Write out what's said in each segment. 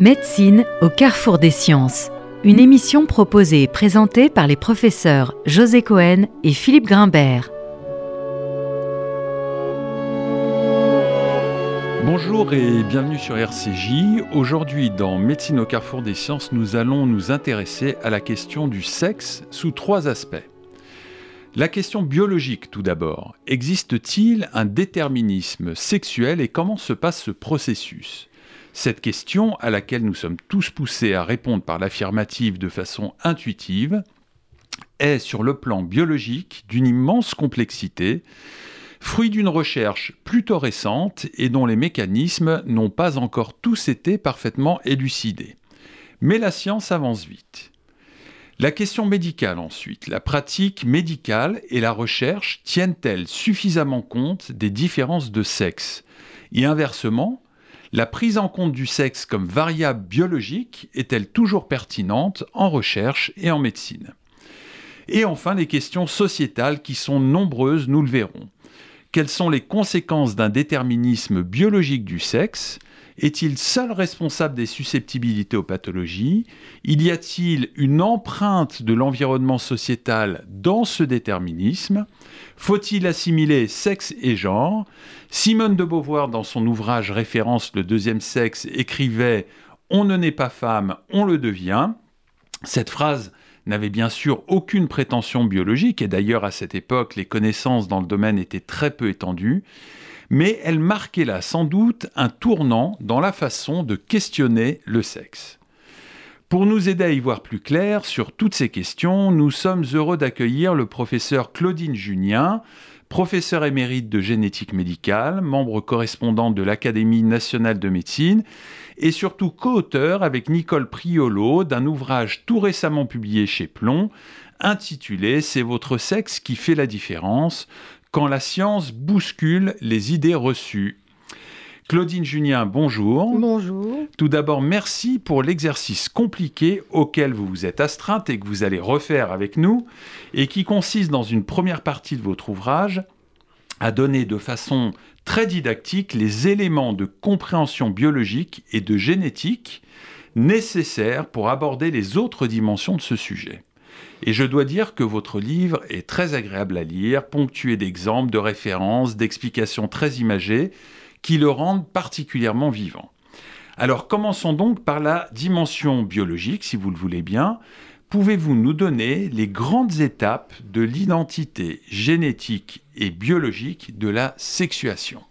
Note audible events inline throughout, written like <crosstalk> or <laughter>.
Médecine au carrefour des sciences. Une émission proposée et présentée par les professeurs José Cohen et Philippe Grimbert. Bonjour et bienvenue sur RCJ. Aujourd'hui, dans Médecine au carrefour des sciences, nous allons nous intéresser à la question du sexe sous trois aspects. La question biologique tout d'abord. Existe-t-il un déterminisme sexuel et comment se passe ce processus? Cette question, à laquelle nous sommes tous poussés à répondre par l'affirmative de façon intuitive, est sur le plan biologique d'une immense complexité, fruit d'une recherche plutôt récente et dont les mécanismes n'ont pas encore tous été parfaitement élucidés. Mais la science avance vite. La question médicale ensuite. La pratique médicale et la recherche tiennent-elles suffisamment compte des différences de sexe? Et inversement, la prise en compte du sexe comme variable biologique est-elle toujours pertinente en recherche et en médecine? Et enfin, les questions sociétales qui sont nombreuses, nous le verrons. Quelles sont les conséquences d'un déterminisme biologique du sexe? Est-il seul responsable des susceptibilités aux pathologies? Y a-t-il une empreinte de l'environnement sociétal dans ce déterminisme? Faut-il assimiler sexe et genre? Simone de Beauvoir, dans son ouvrage référence Le deuxième sexe, écrivait On ne naît pas femme, on le devient. Cette phrase n'avait bien sûr aucune prétention biologique, et d'ailleurs à cette époque les connaissances dans le domaine étaient très peu étendues, mais elle marquait là sans doute un tournant dans la façon de questionner le sexe. Pour nous aider à y voir plus clair sur toutes ces questions, nous sommes heureux d'accueillir le professeur Claudine Junien, professeur émérite de génétique médicale, membre correspondante de l'Académie nationale de médecine et surtout co-auteur avec Nicole Priolo d'un ouvrage tout récemment publié chez Plomb intitulé C'est votre sexe qui fait la différence quand la science bouscule les idées reçues. Claudine Junien, bonjour. Bonjour. Tout d'abord, merci pour l'exercice compliqué auquel vous vous êtes astreinte et que vous allez refaire avec nous, et qui consiste dans une première partie de votre ouvrage à donner de façon très didactique les éléments de compréhension biologique et de génétique nécessaires pour aborder les autres dimensions de ce sujet. Et je dois dire que votre livre est très agréable à lire, ponctué d'exemples, de références, d'explications très imagées, qui le rendent particulièrement vivant. Alors commençons donc par la dimension biologique, si vous le voulez bien. Pouvez-vous nous donner les grandes étapes de l'identité génétique et biologique de la sexuation?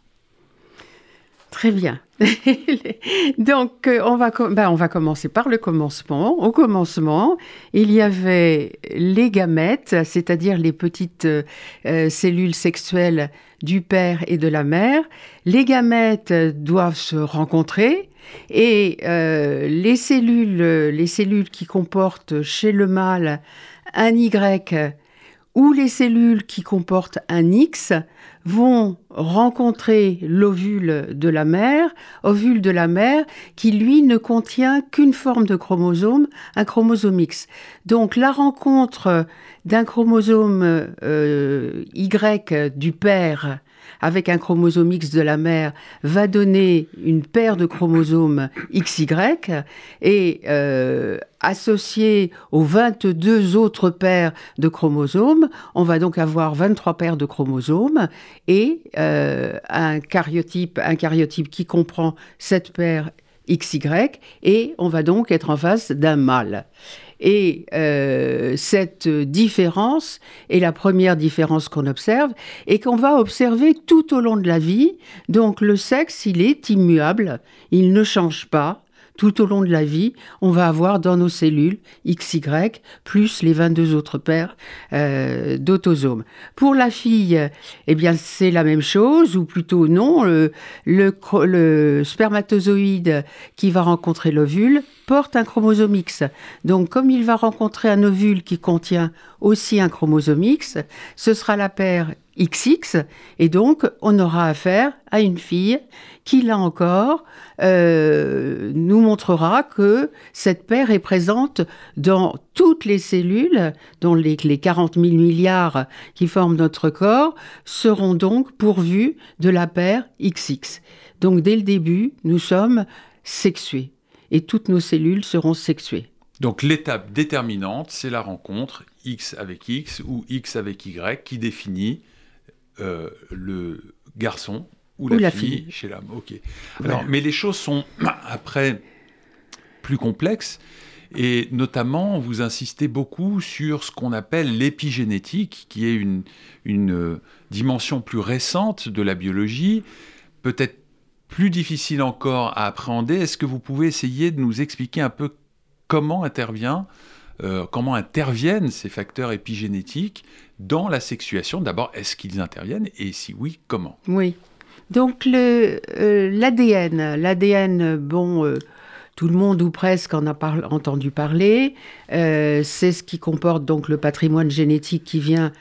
Très bien. <laughs> Donc, euh, on va, ben, on va commencer par le commencement. Au commencement, il y avait les gamètes, c'est-à-dire les petites euh, euh, cellules sexuelles du père et de la mère. Les gamètes doivent se rencontrer et les, cellules, les cellules qui comportent chez le mâle un Y ou les cellules qui comportent un X vont rencontrer l'ovule de la mère, ovule de la mère qui lui ne contient qu'une forme de chromosome, un chromosome X. Donc la rencontre d'un chromosome euh, Y du père avec un chromosome X de la mère va donner une paire de chromosomes XY et euh, associé aux 22 autres paires de chromosomes, on va donc avoir 23 paires de chromosomes et euh, un cariotype, un cariotype qui comprend cette paire XY et on va donc être en face d'un mâle. Et euh, cette différence est la première différence qu'on observe et qu'on va observer tout au long de la vie. Donc le sexe, il est immuable, il ne change pas tout au long de la vie, on va avoir dans nos cellules XY plus les 22 autres paires euh, d'autosomes. Pour la fille, eh bien c'est la même chose, ou plutôt non, le, le spermatozoïde qui va rencontrer l'ovule porte un chromosome X. Donc comme il va rencontrer un ovule qui contient aussi un chromosome X, ce sera la paire XX, et donc on aura affaire à une fille qui, là encore, euh, nous montrera que cette paire est présente dans toutes les cellules, dont les, les 40 000 milliards qui forment notre corps, seront donc pourvues de la paire XX. Donc dès le début, nous sommes sexués. et toutes nos cellules seront sexuées. Donc l'étape déterminante, c'est la rencontre X avec X ou X avec Y qui définit euh, le garçon ou, la, fille, chez l'homme. Ok. Alors, mais les choses sont <clears throat> après plus complexes. Et notamment, vous insistez beaucoup sur ce qu'on appelle l'épigénétique, qui est une, une euh, dimension plus récente de la biologie, peut-être plus difficile encore à appréhender. Est-ce que vous pouvez essayer de nous expliquer un peu comment intervient, euh, comment interviennent ces facteurs épigénétiques dans la sexuation D'abord, est-ce qu'ils interviennent et si oui, comment? Oui. Donc l'ADN, euh, l'ADN, bon, tout le monde ou presque en a entendu parler. Euh, c'est ce qui comporte donc le patrimoine génétique qui vient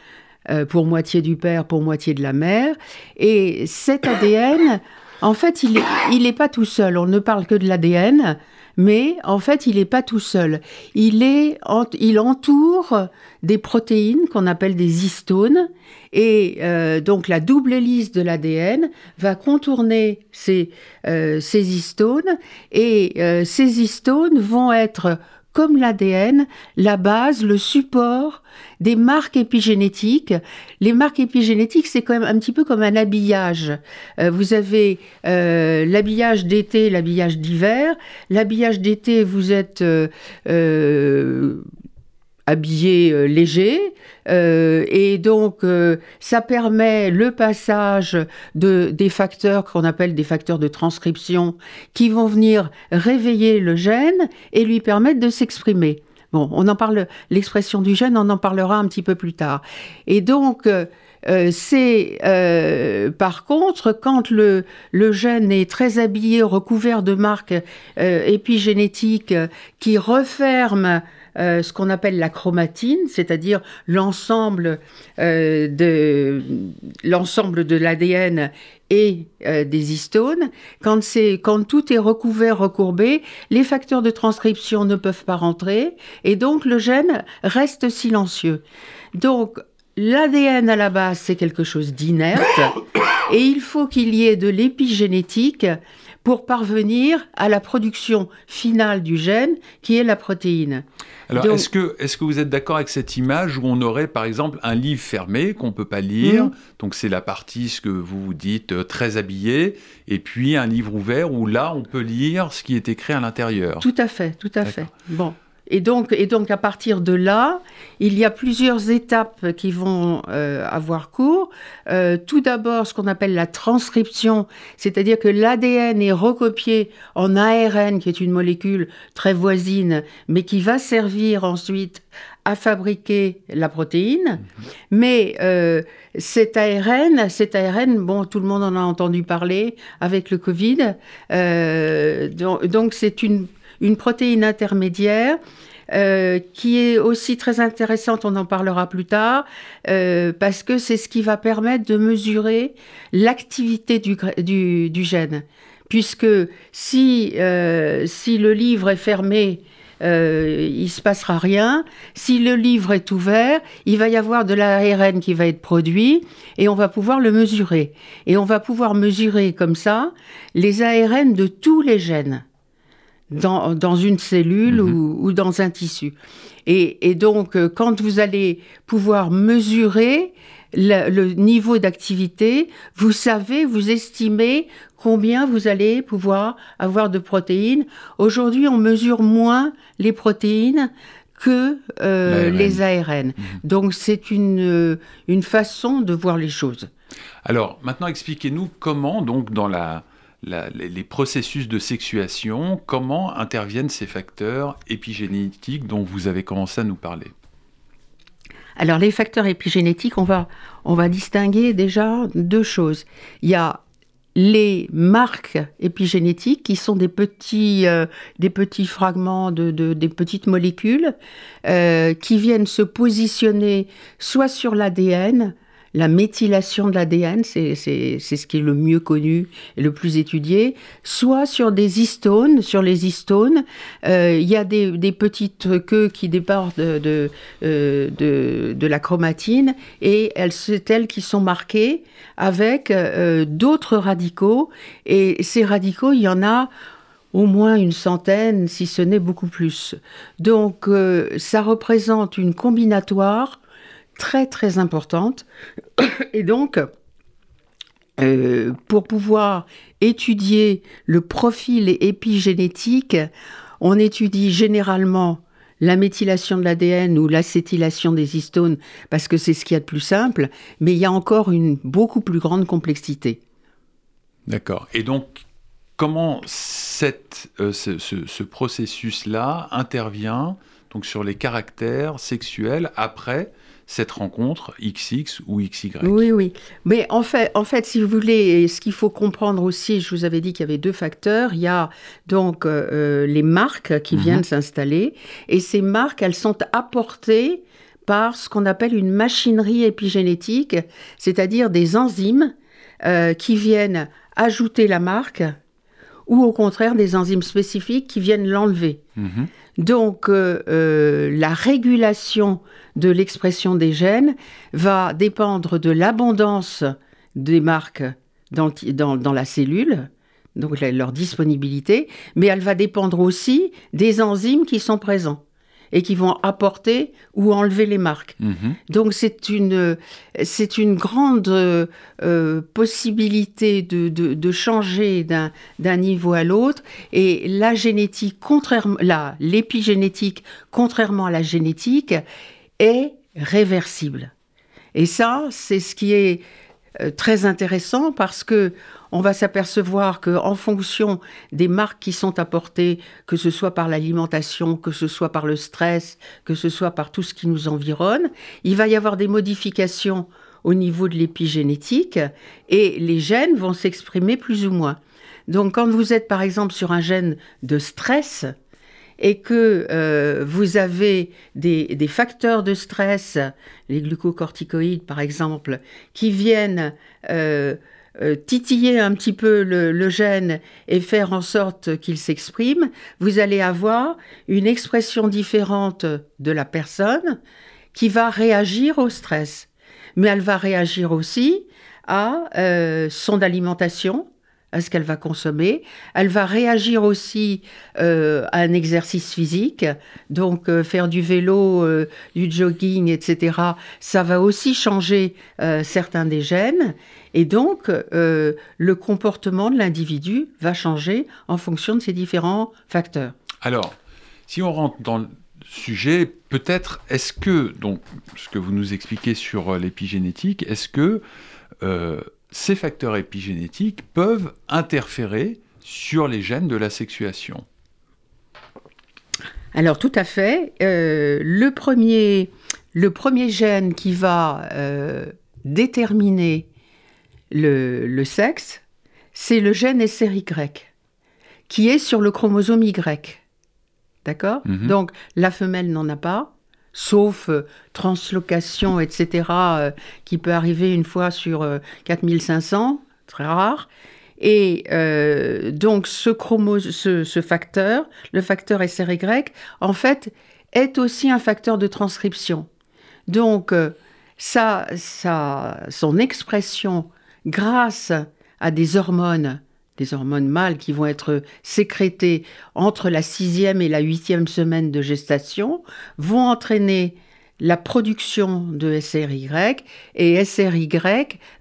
euh, pour moitié du père, pour moitié de la mère. Et cet ADN, en fait, il n'est pas tout seul. On ne parle que de l'ADN, mais en fait, il n'est pas tout seul. Il, est, il entoure des protéines qu'on appelle des histones, et euh, donc la double hélice de l'ADN va contourner ces, euh, ces histones, et euh, ces histones vont être comme l'ADN, la base, le support des marques épigénétiques. Les marques épigénétiques, c'est quand même un petit peu comme un habillage. Euh, vous avez euh, l'habillage d'été, l'habillage d'hiver. L'habillage d'été, vous êtes euh, habillé euh, léger euh, et donc euh, ça permet le passage de des facteurs qu'on appelle des facteurs de transcription qui vont venir réveiller le gène et lui permettre de s'exprimer. Bon, on en parle l'expression du gène, on en parlera un petit peu plus tard. Et donc c'est par contre quand le, le gène est très habillé, recouvert de marques épigénétiques qui referment euh, ce qu'on appelle la chromatine, c'est-à-dire l'ensemble euh, de l'ensemble de l'ADN et euh, des histones. Quand, quand tout est recouvert, recourbé, les facteurs de transcription ne peuvent pas rentrer et donc le gène reste silencieux. Donc l'ADN à la base, c'est quelque chose d'inerte <coughs> et il faut qu'il y ait de l'épigénétique pour parvenir à la production finale du gène, qui est la protéine. Alors, est-ce que, est que vous êtes d'accord avec cette image où on aurait, par exemple, un livre fermé qu'on ne peut pas lire, mhm. donc c'est la partie, ce que vous dites, euh, très habillée, et puis un livre ouvert où là, on peut lire ce qui est écrit à l'intérieur Tout à fait, tout à fait. Bon. Et donc, et donc, à partir de là, il y a plusieurs étapes qui vont euh, avoir cours. Euh, tout d'abord, ce qu'on appelle la transcription, c'est-à-dire que l'ADN est recopié en ARN, qui est une molécule très voisine, mais qui va servir ensuite à fabriquer la protéine. Mhm. Mais euh, cet ARN, cet ARN, bon, tout le monde en a entendu parler avec le Covid. donc, c'est une une protéine intermédiaire euh, qui est aussi très intéressante, on en parlera plus tard, euh, parce que c'est ce qui va permettre de mesurer l'activité du, du, gène. Puisque si, euh, si le livre est fermé, il ne se passera rien. Si le livre est ouvert, il va y avoir de l'ARN qui va être produit et on va pouvoir le mesurer. Et on va pouvoir mesurer comme ça les ARN de tous les gènes dans, dans une cellule mhm. ou, ou, dans un tissu. Et, et, donc, euh, quand vous allez pouvoir mesurer le, le niveau d'activité, vous savez, vous estimez combien vous allez pouvoir avoir de protéines. Aujourd'hui, on mesure moins les protéines que euh, les ARN. Mhm. Donc c'est une, euh, une façon de voir les choses. Alors maintenant expliquez-nous comment donc dans la, les processus de sexuation, comment interviennent ces facteurs épigénétiques dont vous avez commencé à nous parler? Alors les facteurs épigénétiques, on va, on va distinguer déjà deux choses. Il y a les marques épigénétiques qui sont des petits, euh, des petits fragments de, des petites molécules euh, qui viennent se positionner soit sur l'ADN, la méthylation de l'ADN, c'est ce qui est le mieux connu et le plus étudié, soit sur des histones, sur les histones, euh, il y a des, petites queues qui départent de, euh, de, de, la chromatine et elles, c'est elles qui sont marquées avec euh, d'autres radicaux et ces radicaux, il y en a au moins une centaine, si ce n'est beaucoup plus. Donc ça représente une combinatoire très très importante. Et donc, euh, pour pouvoir étudier le profil épigénétique, on étudie généralement la méthylation de l'ADN ou l'acétylation des histones parce que c'est ce qu'il y a de plus simple, mais il y a encore une beaucoup plus grande complexité. D'accord. Et donc, comment cette, euh, ce, ce processus-là intervient donc sur les caractères sexuels après cette rencontre XX ou XY. Oui, oui. Mais en fait, en fait, si vous voulez, ce qu'il faut comprendre aussi, je vous avais dit qu'il y avait deux facteurs. Il y a donc euh, euh, les marques qui mhm. viennent s'installer. Et ces marques, elles sont apportées par ce qu'on appelle une machinerie épigénétique, c'est-à-dire des enzymes euh, qui viennent ajouter la marque ou au contraire des enzymes spécifiques qui viennent l'enlever. Mhm. Donc la régulation de l'expression des gènes va dépendre de l'abondance des marques dans, dans, la cellule, donc leur disponibilité, mais elle va dépendre aussi des enzymes qui sont présents et qui vont apporter ou enlever les marques. Mhm. Donc c'est une, c'est une grande euh, possibilité de, de, changer d'un, d'un niveau à l'autre. Et la génétique, contrairement, la, l'épigénétique, contrairement à la génétique, est réversible. Et ça, c'est ce qui est euh, très intéressant parce que on va s'apercevoir que en fonction des marques qui sont apportées, que ce soit par l'alimentation, que ce soit par le stress, que ce soit par tout ce qui nous environne, il va y avoir des modifications au niveau de l'épigénétique et les gènes vont s'exprimer plus ou moins. Donc quand vous êtes par exemple sur un gène de stress, et que euh, vous avez des, facteurs de stress, les glucocorticoïdes par exemple, qui viennent euh, titiller un petit peu le, gène et faire en sorte qu'il s'exprime, vous allez avoir une expression différente de la personne qui va réagir au stress. Mais elle va réagir aussi à son alimentation, à ce qu'elle va consommer. Elle va réagir aussi euh, à un exercice physique, donc euh, faire du vélo, euh, du jogging, etc. Ça va aussi changer certains des gènes. Et donc, le comportement de l'individu va changer en fonction de ces différents facteurs. Alors, si on rentre dans le sujet, peut-être, est-ce que, donc, ce que vous nous expliquez sur l'épigénétique, est-ce que ces facteurs épigénétiques peuvent interférer sur les gènes de la sexuation. Alors tout à fait. Euh, le, premier, le premier gène qui va euh, déterminer le, sexe, c'est le gène SRY, qui est sur le chromosome Y. D'accord? Mhm. Donc la femelle n'en a pas, sauf euh, translocation, etc., euh, qui peut arriver une fois sur 4500, euh, très rare. Et donc ce, ce, facteur, le facteur SRY, en fait, est aussi un facteur de transcription. Donc, ça, ça, son expression grâce à des hormones des hormones mâles qui vont être sécrétées entre la sixième et la huitième semaine de gestation, vont entraîner la production de SRY et SRY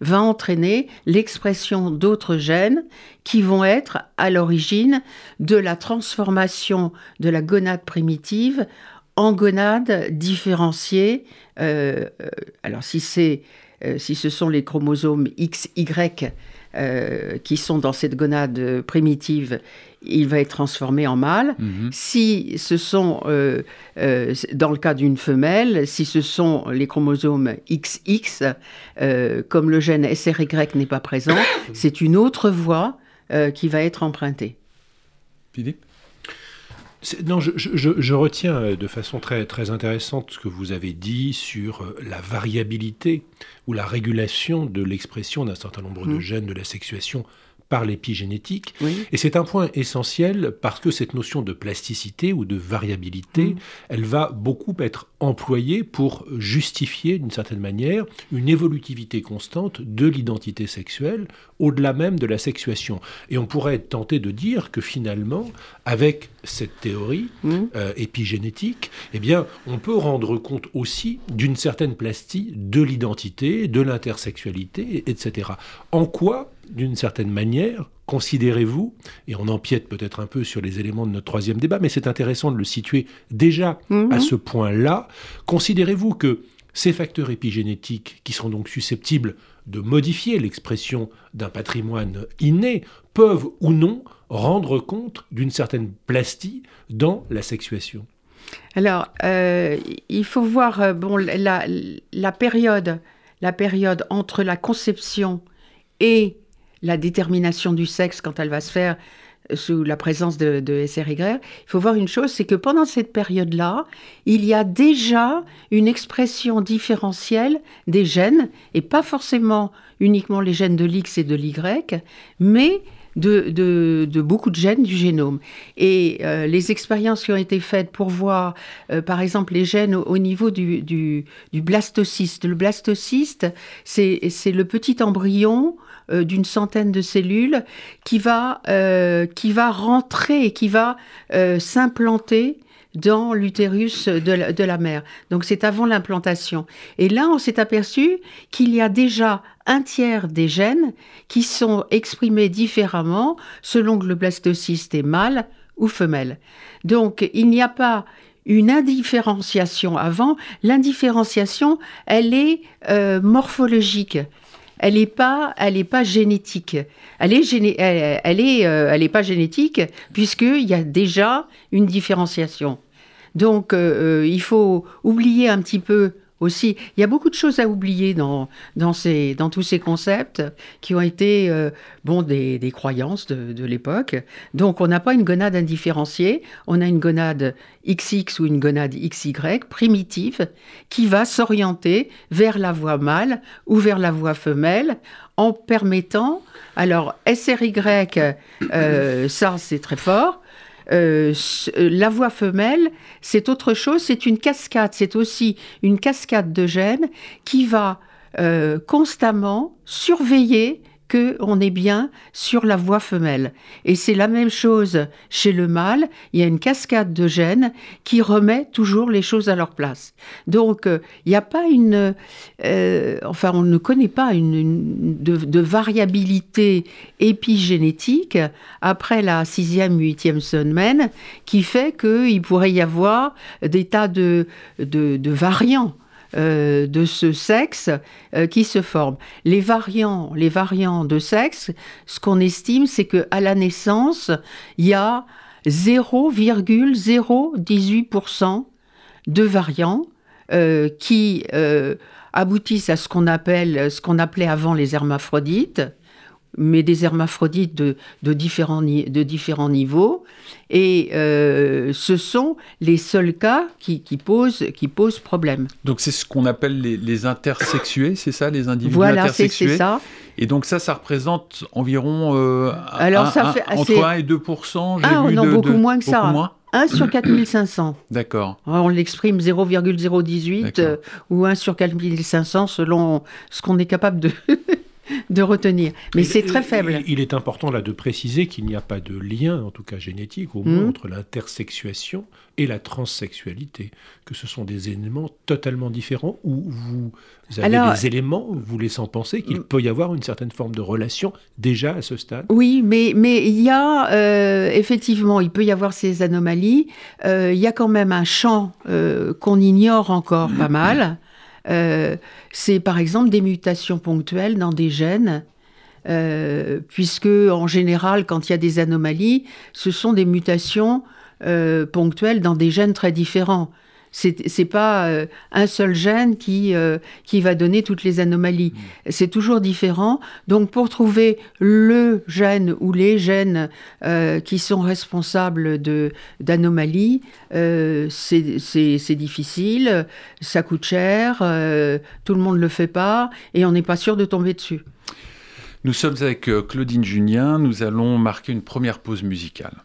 va entraîner l'expression d'autres gènes qui vont être à l'origine de la transformation de la gonade primitive en gonade différenciée. Euh, euh, alors si, euh, si ce sont les chromosomes XY euh, qui sont dans cette gonade primitive, il va être transformé en mâle. Mhm. Si ce sont, euh, euh, dans le cas d'une femelle, si ce sont les chromosomes XX, comme le gène SRY n'est pas présent, <coughs> c'est une autre voie qui va être empruntée. Philippe? Non, je, retiens euh, de façon très, très intéressante ce que vous avez dit sur euh, la variabilité ou la régulation de l'expression d'un certain nombre de mm. gènes de la sexuation par l'épigénétique. Et c'est un point essentiel parce que cette notion de plasticité ou de variabilité, mm. elle va beaucoup être employée pour justifier d'une certaine manière une évolutivité constante de l'identité sexuelle au-delà même de la sexuation. Et on pourrait être tenté de dire que finalement, avec cette théorie mm. euh, épigénétique, eh bien, on peut rendre compte aussi d'une certaine plastie de l'identité, de l'intersexualité, etc. En quoi d'une certaine manière, considérez-vous, et on empiète peut-être un peu sur les éléments de notre troisième débat, mais c'est intéressant de le situer déjà mhm. à ce point-là, considérez-vous que ces facteurs épigénétiques, qui sont donc susceptibles de modifier l'expression d'un patrimoine inné, peuvent ou non rendre compte d'une certaine plastie dans la sexuation. Alors, euh, il faut voir euh, bon, la, période, la période entre la conception et la détermination du sexe quand elle va se faire sous la présence de, de SRY, il faut voir une chose, c'est que pendant cette période-là, il y a déjà une expression différentielle des gènes, et pas forcément uniquement les gènes de l'X et de l'Y, mais de, beaucoup de gènes du génome. Et euh, les expériences qui ont été faites pour voir, euh, par exemple, les gènes au, niveau du, du, blastocyste. Le blastocyste, c'est le petit embryon euh, d'une centaine de cellules qui va, euh, qui va rentrer et qui va euh, s'implanter dans l'utérus de, la mère. Donc c'est avant l'implantation. Et là, on s'est aperçu qu'il y a déjà un tiers des gènes qui sont exprimés différemment selon que le blastocyste est mâle ou femelle. Donc il n'y a pas une indifférenciation avant. L'indifférenciation, elle est morphologique elle n'est pas, elle est pas génétique. Elle est, elle, est, euh, elle pas génétique puisqu'il y a déjà une différenciation. Donc, euh, euh, il faut oublier un petit peu aussi. Il y a beaucoup de choses à oublier dans, tous ces concepts qui ont été euh, bon, des, croyances de, de l'époque. Donc on n'a pas une gonade indifférenciée, on a une gonade XX ou une gonade XY primitive qui va s'orienter vers la voie mâle ou vers la voie femelle en permettant, alors SRY, euh, ça c'est très fort, euh, euh, la voix femelle, c'est autre chose, c'est une cascade, c'est aussi une cascade de gènes qui va euh, constamment surveiller qu'on est bien sur la voie femelle. Et c'est la même chose chez le mâle, il y a une cascade de gènes qui remet toujours les choses à leur place. Donc, euh, il n'y a pas une... Euh, enfin, on ne connaît pas une, de, variabilité épigénétique après la sixième, huitième semaine qui fait qu'il pourrait y avoir des tas de, de variants euh, de ce sexe euh, qui se forment. Les variants, les variants de sexe, ce qu'on estime, c'est que à la naissance, il y a 0,018% de variants euh, qui aboutissent à ce qu'on appelle, ce qu'on appelait avant les hermaphrodites, mais des hermaphrodites de, différents, de différents niveaux. Et euh, ce sont les seuls cas qui, posent, qui posent problème. Donc c'est ce qu'on appelle les, intersexués, c'est ça, les individus voilà, intersexués c'est ça. Et donc ça, ça représente environ euh, Alors, ça fait, entre 1 et 2% Ah, vu non, beaucoup moins que ça. 1 sur 4500. <coughs> D'accord. On l'exprime 0,018 euh, ou 1 sur 4500 selon ce qu'on est capable de, <laughs> de retenir. Mais c'est très faible. Il est important là de préciser qu'il n'y a pas de lien, en tout cas génétique, au moins, hmm. entre l'intersexuation et la transsexualité, que ce sont des éléments totalement différents où vous avez des éléments vous laissant penser qu'il hmm. peut y avoir une certaine forme de relation déjà à ce stade? Oui, mais, mais il y a euh, effectivement, il peut y avoir ces anomalies. Euh, il y a quand même un champ euh, qu'on ignore encore pas <clears throat> mal. Euh, c'est par exemple des mutations ponctuelles dans des gènes, euh, puisque en général, quand il y a des anomalies, ce sont des mutations euh, ponctuelles dans des gènes très différents. C'est n'est pas euh, un seul gène qui, euh, qui va donner toutes les anomalies. Mm. C'est toujours différent. Donc, pour trouver le gène ou les gènes euh, qui sont responsables d'anomalies, c'est difficile, ça coûte cher, tout le monde ne le fait pas, et on n'est pas sûr de tomber dessus. Nous sommes avec Claudine Junien, nous allons marquer une première pause musicale.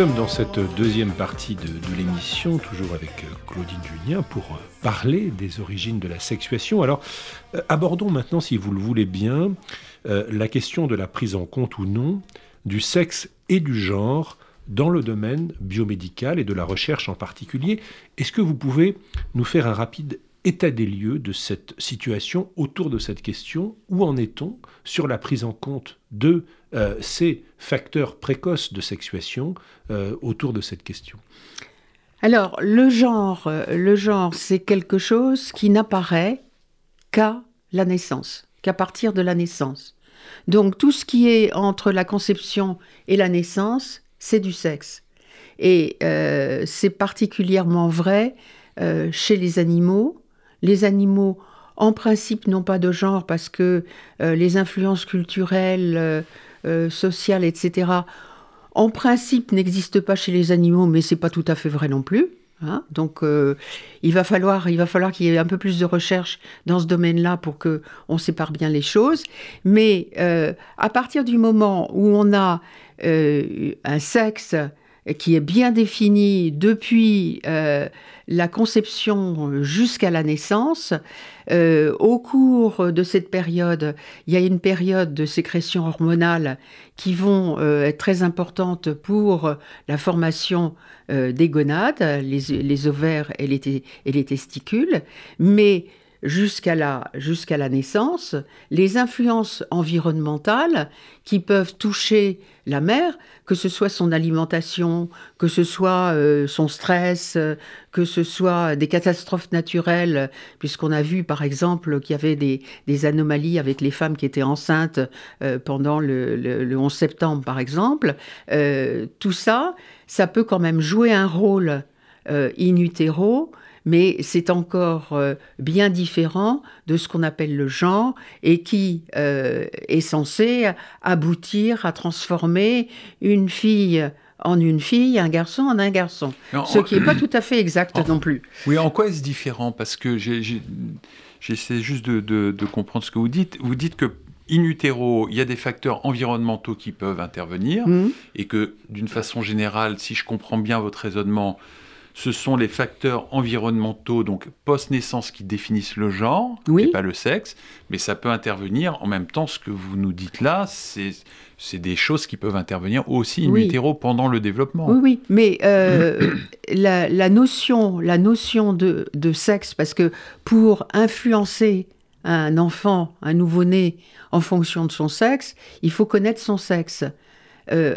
Sommes dans cette deuxième partie de, l'émission, toujours avec euh, Claudine Julien, pour euh, parler des origines de la sexuation. Alors, euh, abordons maintenant, si vous le voulez bien, la question de la prise en compte ou non du sexe et du genre dans le domaine biomédical et de la recherche en particulier. Est-ce que vous pouvez nous faire un rapide état des lieux de cette situation autour de cette question? Où en est-on sur la prise en compte de euh, ces facteurs précoces de sexuation euh, autour de cette question Alors, le genre, euh, le genre, c'est quelque chose qui n'apparaît qu'à la naissance, qu'à partir de la naissance. Donc, tout ce qui est entre la conception et la naissance, c'est du sexe. Et c'est particulièrement vrai chez les animaux. Les animaux en principe n'ont pas de genre parce que les influences culturelles, euh, sociale, etc., en principe n'existe pas chez les animaux, mais c'est pas tout à fait vrai non plus. Hein. Donc, euh, il va falloir, il va falloir qu'il y ait un peu plus de recherche dans ce domaine-là pour que on sépare bien les choses. Mais euh, à partir du moment où on a un sexe qui est bien défini depuis la conception jusqu'à la naissance, euh, au cours de cette période, il y a une période de sécrétion hormonale qui vont euh, être très importantes pour la formation euh, des gonades, les, ovaires et les, et les, testicules, mais jusqu'à la, la naissance, les influences environnementales qui peuvent toucher la mère, que ce soit son alimentation, que ce soit euh, son stress, euh, que ce soit des catastrophes naturelles, puisqu'on a vu par exemple qu'il y avait des, anomalies avec les femmes qui étaient enceintes euh, pendant le, le, 11 septembre par exemple, tout ça, ça peut quand même jouer un rôle in utero mais c'est encore euh, bien différent de ce qu'on appelle le genre et qui euh, est censé aboutir à transformer une fille en une fille, un garçon en un garçon. ce qui n'est pas <clears throat> tout à fait exact non plus. Oui, en quoi est-ce différent? Parce que j'essaie juste de, comprendre ce que vous dites. Vous dites que in utero, il y a des facteurs environnementaux qui peuvent intervenir mmh. et que d'une façon générale, si je comprends bien votre raisonnement, ce sont les facteurs environnementaux, donc post-naissance, qui définissent le genre, et pas le sexe, mais ça peut intervenir en même temps, ce que vous nous dites là, c'est des choses qui peuvent intervenir aussi in utero pendant le développement. Oui, oui, mais euh, <coughs> la, notion, la notion de, de, sexe, parce que pour influencer un enfant, un nouveau-né, en fonction de son sexe, il faut connaître son sexe.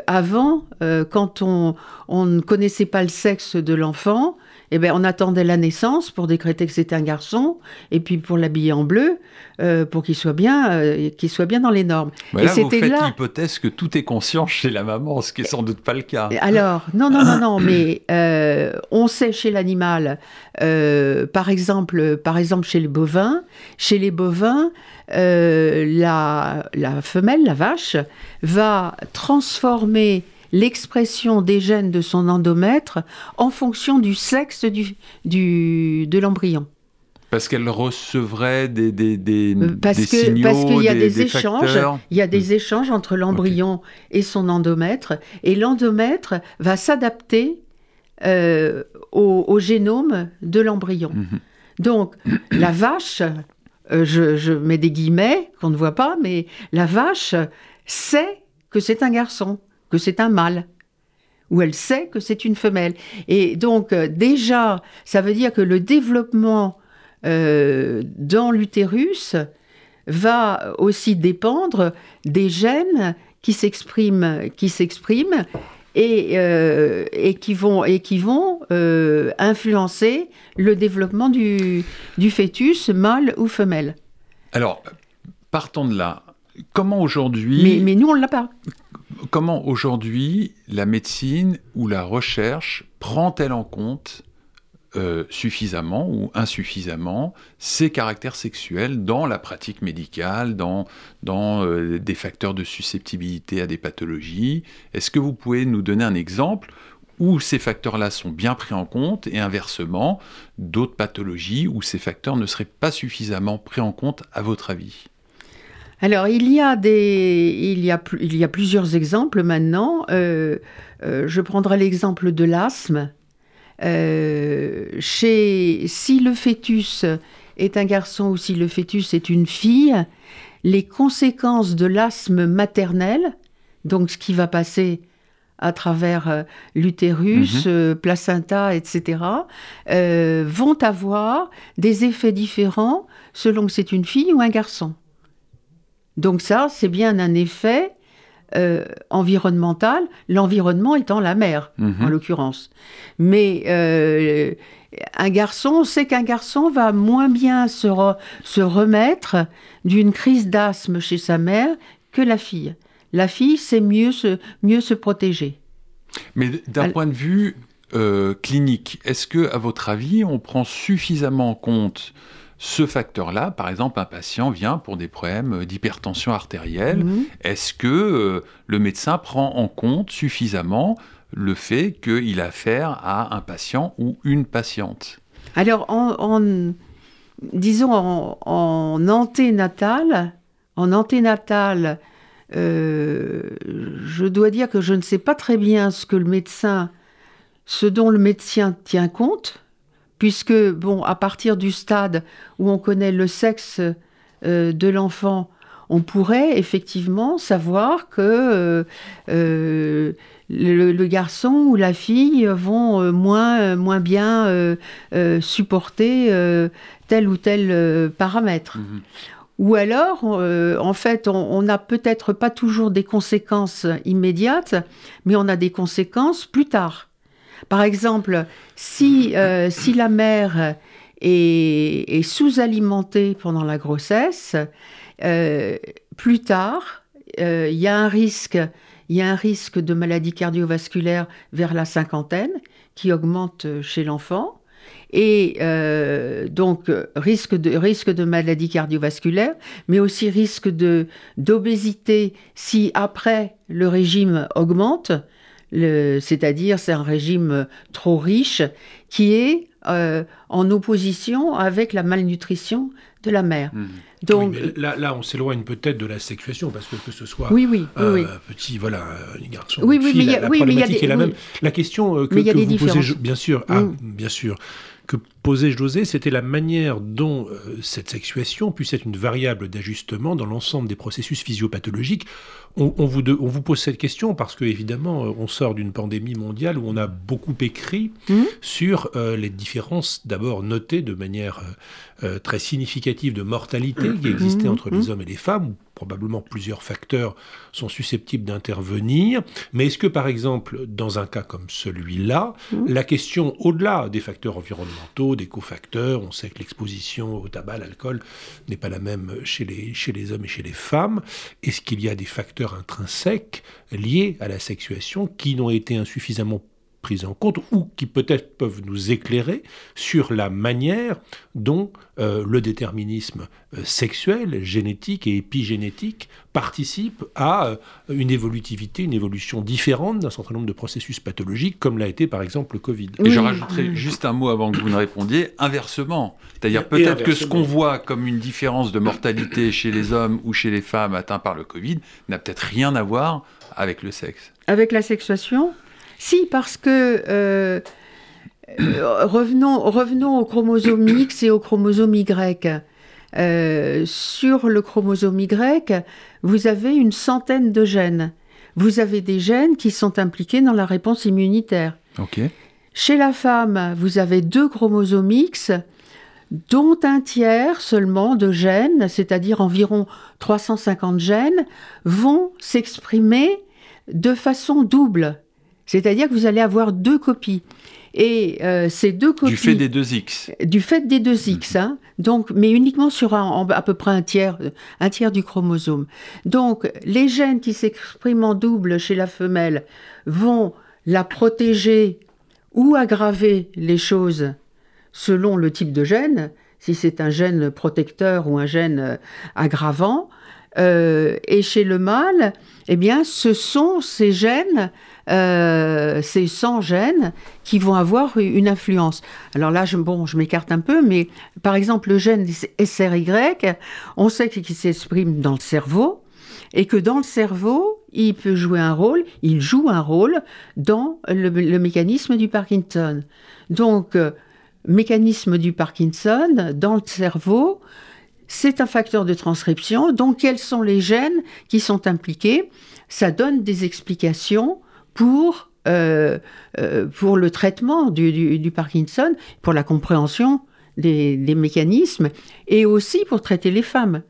Avant, quand on, on, ne connaissait pas le sexe de l'enfant, eh ben, on attendait la naissance pour décréter que c'était un garçon, et puis pour l'habiller en bleu, euh, pour qu'il soit bien, euh, qu'il soit bien dans les normes. et là, vous faites l'hypothèse que tout est conscient chez la maman, ce qui est sans doute pas le cas. Alors, non, non, non, non, mais euh, on sait chez l'animal, par exemple, par exemple chez les bovins, chez les bovins, la, la femelle, la vache, va transformer l'expression des gènes de son endomètre en fonction du sexe du, du de l'embryon. Parce qu'elle recevrait des, des, des, euh, parce des que, signaux, Parce qu'il y a des, échanges. Il y a des hmm. échanges entre l'embryon et son endomètre. Et l'endomètre va s'adapter euh, au, génome de l'embryon. Mhm. Donc, la vache, euh, je, je, mets des guillemets qu'on ne voit pas, mais la vache sait que c'est un garçon que c'est un mâle ou elle sait que c'est une femelle. Et donc euh, déjà, ça veut dire que le développement euh, dans l'utérus va aussi dépendre des gènes qui s'expriment, qui s'expriment et, euh, et, qui vont, et qui vont influencer le développement du, du fœtus, mâle ou femelle. Alors, partons de là. Comment aujourd'hui... Mais, mais nous, on ne l'a pas comment aujourd'hui la médecine ou la recherche prend-elle en compte euh, suffisamment ou insuffisamment ces caractères sexuels dans la pratique médicale, dans, euh, des facteurs de susceptibilité à des pathologies? Est-ce que vous pouvez nous donner un exemple où ces facteurs-là sont bien pris en compte et inversement, d'autres pathologies où ces facteurs ne seraient pas suffisamment pris en compte à votre avis? Alors, il y a, des, il y a, il y a plusieurs exemples maintenant. Euh, euh, je prendrai l'exemple de l'asthme. Euh, chez, si le fœtus est un garçon ou si le fœtus est une fille, les conséquences de l'asthme maternel, donc ce qui va passer à travers l'utérus, mhm. placenta, etc., vont avoir des effets différents selon que c'est une fille ou un garçon. Donc ça, c'est bien un effet euh, environnemental, l'environnement étant la mer, en mhm. l'occurrence. Mais euh, un garçon, on sait qu'un garçon va moins bien se, se remettre d'une crise d'asthme chez sa mère que la fille. La fille sait mieux se, mieux se protéger. Mais d'un point de vue euh, clinique, est-ce que, à votre avis, on prend suffisamment en compte ce facteur-là, par exemple, un patient vient pour des problèmes d'hypertension artérielle. Mhm. Est-ce que euh, le médecin prend en compte suffisamment le fait qu'il a affaire à un patient ou une patiente? Alors, en, disons en, anténatal, en anténatal, euh, je dois dire que je ne sais pas très bien ce que le médecin, ce dont le médecin tient compte puisque, bon, à partir du stade où on connaît le sexe euh, de l'enfant, on pourrait effectivement savoir que euh, euh, le, garçon ou la fille vont moins, moins bien supporter tel ou tel paramètre. Mhm. Ou alors, en fait, on n'a peut-être pas toujours des conséquences immédiates, mais on a des conséquences plus tard. Par exemple, si, euh, si la mère est, sous-alimentée pendant la grossesse, euh, plus tard, euh, il y a un risque y a un risque de maladie cardiovasculaire vers la cinquantaine qui augmente chez l'enfant. Et donc, risque de, risque de maladie cardiovasculaire, mais aussi risque d'obésité si après le régime augmente c'est-à-dire c'est un régime trop riche qui est euh, en opposition avec la malnutrition de la mère. Mmh. Donc là, là, on s'éloigne peut-être de la sexuation parce que que ce soit oui, oui, oui, petit, voilà, un garçon, oui, oui, fille, la, problématique est la même. La question euh, que, que vous posez, bien sûr, ah, mmh. bien sûr, que posait José, c'était la manière dont euh, cette sexuation puisse être une variable d'ajustement dans l'ensemble des processus physiopathologiques. On, vous on, vous pose cette question parce que, évidemment, euh, on sort d'une pandémie mondiale où on a beaucoup écrit mmh. sur euh, les différences, d'abord notées de manière très significative de mortalité qui existait mmh. entre les mmh. hommes et les femmes, probablement plusieurs facteurs sont susceptibles d'intervenir. Mais est-ce que, par exemple, dans un cas comme celui-là, mmh. la question, au-delà des facteurs environnementaux, des cofacteurs, on sait que l'exposition au tabac, l'alcool n'est pas la même chez les, chez les hommes et chez les femmes, est-ce qu'il y a des facteurs intrinsèques liés à la sexuation qui n'ont été insuffisamment prises en compte ou qui peut-être peuvent nous éclairer sur la manière dont euh, le déterminisme euh, sexuel, génétique et épigénétique participe à euh, une évolutivité, une évolution différente d'un certain nombre de processus pathologiques, comme l'a été par exemple le Covid. Et je rajouterai juste un mot avant que vous ne répondiez, inversement. C'est-à-dire peut-être que ce qu'on voit comme une différence de mortalité chez les hommes ou chez les femmes atteints par le Covid n'a peut-être rien à voir avec le sexe. Avec la sexuation? Si, parce que euh, euh, revenons, revenons au chromosome X et au chromosome Y. Euh, sur le chromosome Y, vous avez une centaine de gènes. Vous avez des gènes qui sont impliqués dans la réponse immunitaire. Chez la femme, vous avez deux chromosomes X, dont un tiers seulement de gènes, c'est-à-dire environ 350 gènes, vont s'exprimer de façon double. C'est-à-dire que vous allez avoir deux copies. Et euh, ces deux copies. Du fait des deux X. Du fait des deux X, hein. Donc, mais uniquement sur à peu près un tiers, un tiers du chromosome. Donc, les gènes qui s'expriment en double chez la femelle vont la protéger ou aggraver les choses selon le type de gène, si c'est un gène protecteur ou un gène euh, aggravant. Euh, et chez le mâle, eh bien, ce sont ces gènes euh, ces 100 gènes qui vont avoir une influence. Alors là, je, bon, je m'écarte un peu, mais par exemple, le gène SRY, on sait qu'il s'exprime dans le cerveau et que dans le cerveau, il peut jouer un rôle, il joue un rôle dans le, mécanisme du Parkinson. Donc, euh, mécanisme du Parkinson dans le cerveau, c'est un facteur de transcription. Donc, quels sont les gènes qui sont impliqués? Ça donne des explications pour, euh, euh, pour le traitement du, Parkinson, pour la compréhension des, mécanismes et aussi pour traiter les femmes.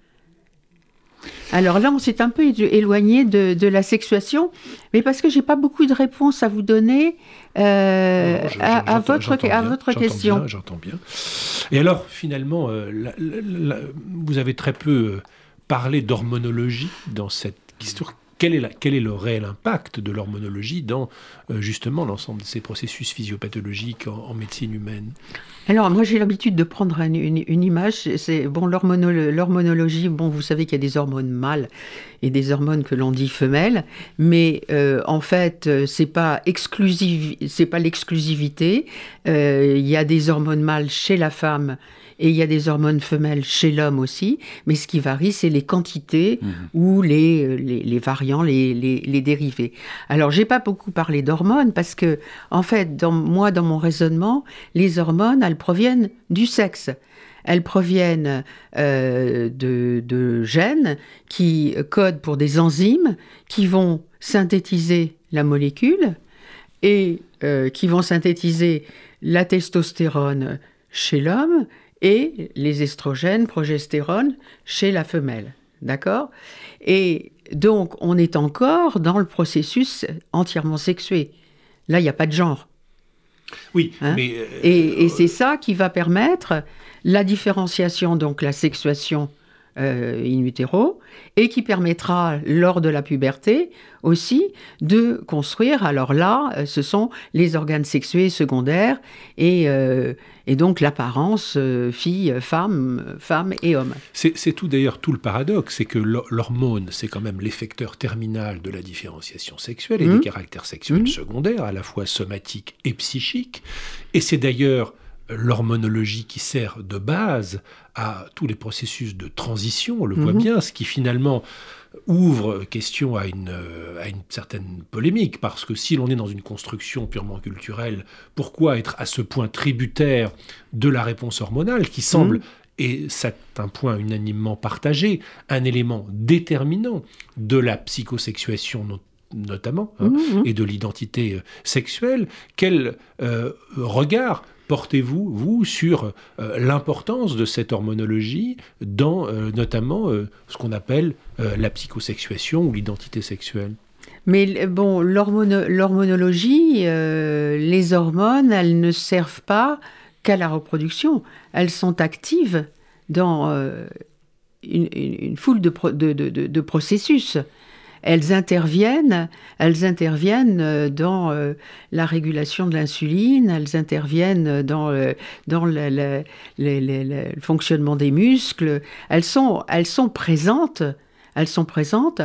Alors là, on s'est un peu éloigné de, la sexuation, mais parce que j'ai pas beaucoup de réponses à vous donner euh, à, votre, à votre question. J'entends bien. Et alors, finalement, vous avez très peu parlé d'hormonologie dans cette histoire quel est, le réel impact de l'hormonologie dans euh, justement l'ensemble de ces processus physiopathologiques en, médecine humaine? Alors moi j'ai l'habitude de prendre une, image. C'est bon l'hormonologie. Bon vous savez qu'il y a des hormones mâles et des hormones que l'on dit femelles, mais euh, en fait euh, c'est pas exclusive, c'est pas l'exclusivité. Il y a des hormones mâles chez la femme et il y a des hormones femelles chez l'homme aussi, mais ce qui varie, c'est les quantités mhm. ou les, les, variants, les, les, dérivés. Alors, j'ai pas beaucoup parlé d'hormones parce que, en fait, dans, moi, dans mon raisonnement, les hormones, elles proviennent du sexe. Elles proviennent euh, de, de gènes qui codent pour des enzymes qui vont synthétiser la molécule et euh, qui vont synthétiser la testostérone chez l'homme et les estrogènes, progestérone chez la femelle. D'accord? Et donc, on est encore dans le processus entièrement sexué. Là, il n'y a pas de genre. Oui, hein? mais. Euh, et, c'est ça qui va permettre la différenciation, donc la sexuation euh, in utero, et qui permettra, lors de la puberté aussi, de construire, alors là, euh, ce sont les organes sexués secondaires et, euh, et donc l'apparence fille, femme, femme et homme. C'est tout d'ailleurs tout le paradoxe, c'est que l'hormone, c'est quand même l'effecteur terminal de la différenciation sexuelle et des mmh. caractères sexuels mmh. secondaires, à la fois somatiques et psychiques, et c'est d'ailleurs l'hormonologie qui sert de base à tous les processus de transition, on le voit mhm. bien, ce qui finalement ouvre question à une, à une certaine polémique, parce que si l'on est dans une construction purement culturelle, pourquoi être à ce point tributaire de la réponse hormonale qui semble mhm et c'est un point unanimement partagé, un élément déterminant de la psychosexuation notamment, hein, mmh, mmh. et de l'identité euh, sexuelle. Quel euh, regard portez-vous, vous, sur euh, l'importance de cette hormonologie dans notamment ce qu'on appelle la psychosexuation ou l'identité sexuelle? Mais bon, l'hormonologie, les hormones, elles ne servent pas qu'à la reproduction. Elles sont actives dans une, foule de, de, processus. Elles interviennent, elles interviennent euh, dans euh, la régulation de l'insuline, elles interviennent dans, dans le, fonctionnement des muscles. Elles sont, elles sont présentes, elles sont présentes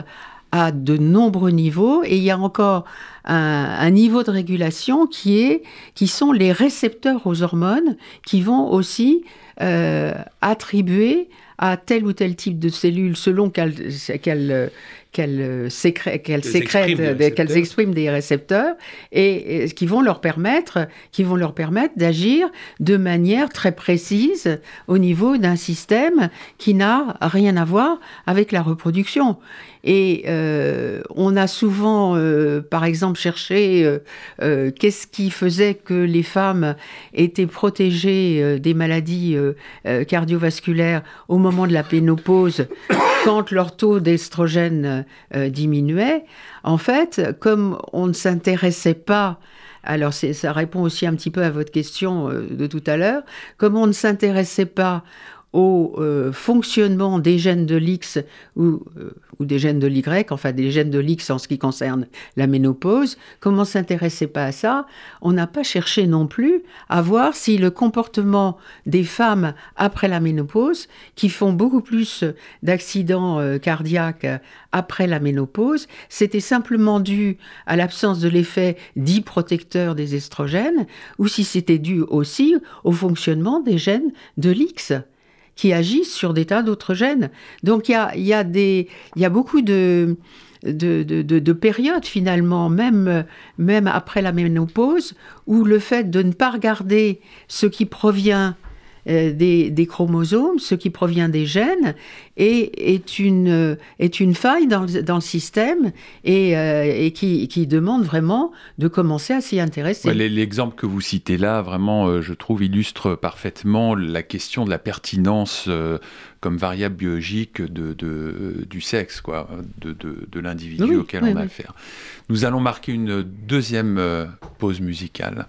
à de nombreux niveaux et il y a encore un, niveau de régulation qui est qui sont les récepteurs aux hormones qui vont aussi euh, attribuer à tel ou tel type de cellules selon qu'elles qu'elles sécrètent, qu'elles sécrètent, qu'elles expriment des récepteurs et, qui vont leur permettre, qui vont leur permettre d'agir de manière très précise au niveau d'un système qui n'a rien à voir avec la reproduction. Et euh, on a souvent, euh, par exemple, cherché euh, qu'est-ce qui faisait que les femmes étaient protégées des maladies cardiovasculaires au moment de la pénopause <coughs> quand leur taux d'estrogène diminuait. En fait, comme on ne s'intéressait pas alors ça répond aussi un petit peu à votre question de tout à l'heure, comme on ne s'intéressait pas au euh, fonctionnement des gènes de l'X ou, euh, ou, des gènes de l'Y, enfin des gènes de l'X en ce qui concerne la ménopause, comment s'intéresser pas à ça? On n'a pas cherché non plus à voir si le comportement des femmes après la ménopause, qui font beaucoup plus d'accidents euh, cardiaques après la ménopause, c'était simplement dû à l'absence de l'effet dit protecteur des estrogènes, ou si c'était dû aussi au fonctionnement des gènes de l'X qui agissent sur des tas d'autres gènes. Donc il y a, y, a y a beaucoup de, de, de, périodes finalement, même, même après la ménopause, où le fait de ne pas regarder ce qui provient euh, des, chromosomes, ce qui provient des gènes, et est une, est une faille dans le, dans le système et, euh, et qui, qui, demande vraiment de commencer à s'y intéresser. L'exemple que vous citez là, vraiment, euh, je trouve, illustre parfaitement la question de la pertinence comme variable biologique de, de, du sexe, quoi, de, de l'individu auquel on a affaire. Nous allons marquer une deuxième pause musicale.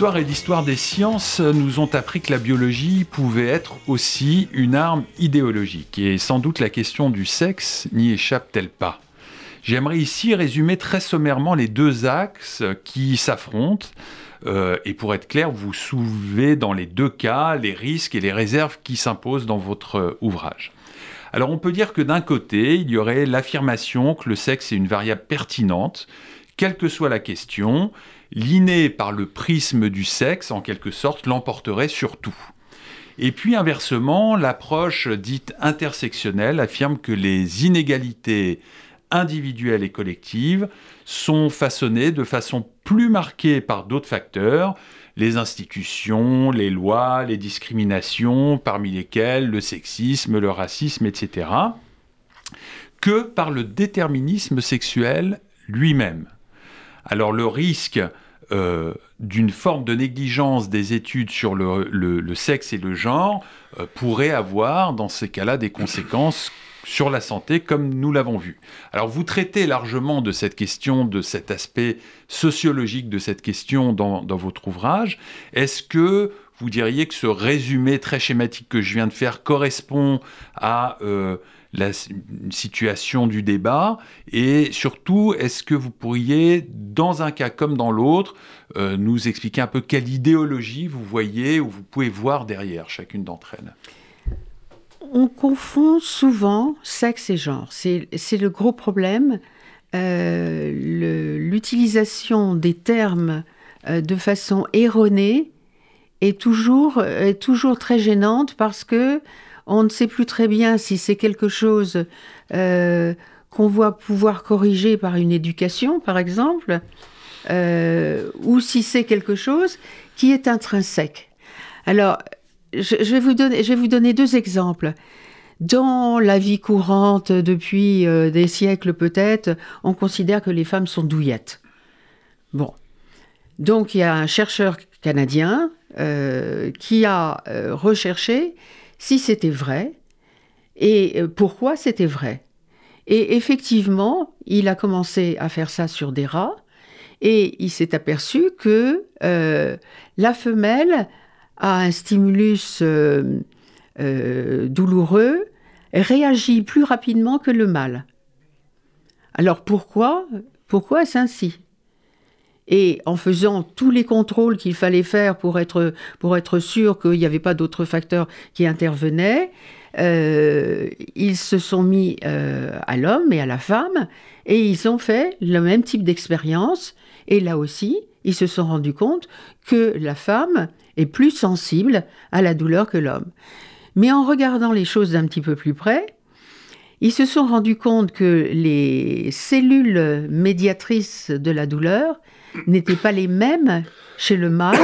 L'histoire et l'histoire des sciences nous ont appris que la biologie pouvait être aussi une arme idéologique. Et sans doute la question du sexe n'y échappe-t-elle pas? J'aimerais ici résumer très sommairement les deux axes qui s'affrontent. Euh, et pour être clair, vous soulevez dans les deux cas les risques et les réserves qui s'imposent dans votre ouvrage. Alors on peut dire que d'un côté, il y aurait l'affirmation que le sexe est une variable pertinente, quelle que soit la question, l'inné par le prisme du sexe, en quelque sorte, l'emporterait sur tout. Et puis inversement, l'approche dite intersectionnelle affirme que les inégalités individuelles et collectives sont façonnées de façon plus marquée par d'autres facteurs, les institutions, les lois, les discriminations, parmi lesquelles le sexisme, le racisme, etc., que par le déterminisme sexuel lui-même. Alors le risque euh, d'une forme de négligence des études sur le, sexe et le genre euh, pourrait avoir, dans ces cas-là, des conséquences sur la santé, comme nous l'avons vu. Alors vous traitez largement de cette question, de cet aspect sociologique de cette question dans, votre ouvrage. Est-ce que vous diriez que ce résumé très schématique que je viens de faire correspond à... Euh, la situation du débat et surtout est-ce que vous pourriez dans un cas comme dans l'autre euh, nous expliquer un peu quelle idéologie vous voyez ou vous pouvez voir derrière chacune d'entre elles? On confond souvent sexe et genre. C'est le gros problème. Euh, l'utilisation des termes euh, de façon erronée est toujours, est toujours très gênante parce que on ne sait plus très bien si c'est quelque chose euh, qu'on voit pouvoir corriger par une éducation, par exemple, euh, ou si c'est quelque chose qui est intrinsèque. Alors, je, vais vous donner, deux exemples. Dans la vie courante, depuis euh, des siècles peut-être, on considère que les femmes sont douillettes. Bon. Donc il y a un chercheur canadien qui a recherché si c'était vrai et euh, pourquoi c'était vrai. Et effectivement, il a commencé à faire ça sur des rats et il s'est aperçu que euh, la femelle a un stimulus euh, douloureux, réagit plus rapidement que le mâle. Alors pourquoi Pourquoi est-ce ainsi? Et en faisant tous les contrôles qu'il fallait faire pour être, pour être sûr qu'il n'y avait pas d'autres facteurs qui intervenaient, euh, ils se sont mis euh, à l'homme et à la femme et ils ont fait le même type d'expérience. Et là aussi, ils se sont rendus compte que la femme est plus sensible à la douleur que l'homme. Mais en regardant les choses d'un petit peu plus près, ils se sont rendus compte que les cellules médiatrices de la douleur n'étaient pas les mêmes chez le mâle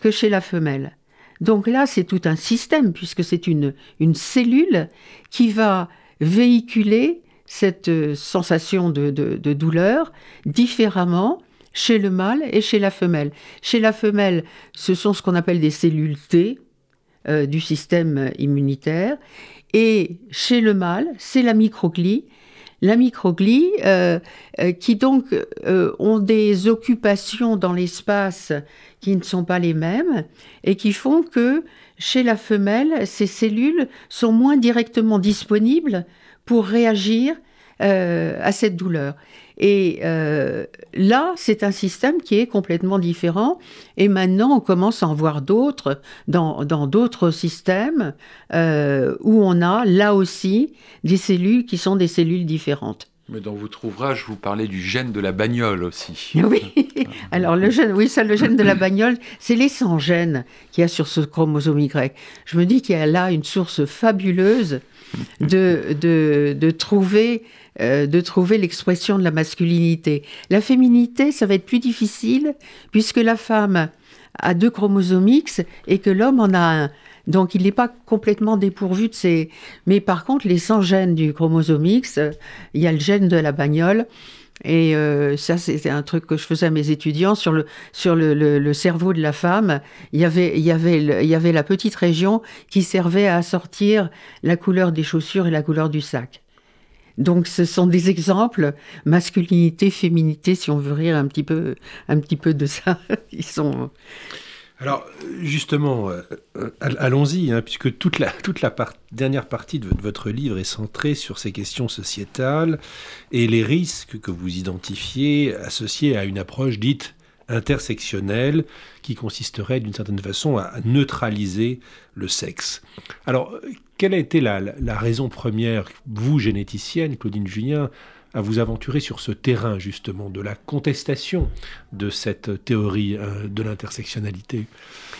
que chez la femelle. Donc là, c'est tout un système, puisque c'est une, cellule qui va véhiculer cette euh, sensation de, de, douleur différemment chez le mâle et chez la femelle. Chez la femelle, ce sont ce qu'on appelle des cellules T euh, du système immunitaire, et chez le mâle, c'est la microglie la microglie, euh, euh, qui donc euh, ont des occupations dans l'espace qui ne sont pas les mêmes et qui font que chez la femelle, ces cellules sont moins directement disponibles pour réagir à cette douleur. Et euh, là, c'est un système qui est complètement différent. Et maintenant, on commence à en voir d'autres dans d'autres systèmes euh, où on a là aussi des cellules qui sont des cellules différentes. Mais dans votre ouvrage, vous parlez du gène de la bagnole aussi. <laughs> Oui, alors le gène, oui, ça, le gène de la bagnole, c'est les 100 gènes qu'il y a sur ce chromosome Y. Je me dis qu'il y a là une source fabuleuse de, de, de trouver euh, de trouver l'expression de la masculinité. La féminité, ça va être plus difficile puisque la femme a deux chromosomes X et que l'homme en a un. Donc il n'est pas complètement dépourvu de ces... Mais par contre, les 100 gènes du chromosome X, il y a le gène de la bagnole. Et euh, ça, c'était un truc que je faisais à mes étudiants sur le, sur le, cerveau de la femme. Il y, avait, il, y avait, il y avait la petite région qui servait à assortir la couleur des chaussures et la couleur du sac. Donc ce sont des exemples, masculinité, féminité, si on veut rire un petit peu, un petit peu de ça. <laughs> Ils sont... Alors justement, euh, allons-y, hein, puisque toute la, toute la dernière partie de votre livre est centrée sur ces questions sociétales et les risques que vous identifiez associés à une approche dite intersectionnelle qui consisterait d'une certaine façon à neutraliser le sexe. Alors, quelle a été la, raison première, vous, généticienne, Claudine Julien, à vous aventurer sur ce terrain justement de la contestation de cette théorie euh, de l'intersectionnalité?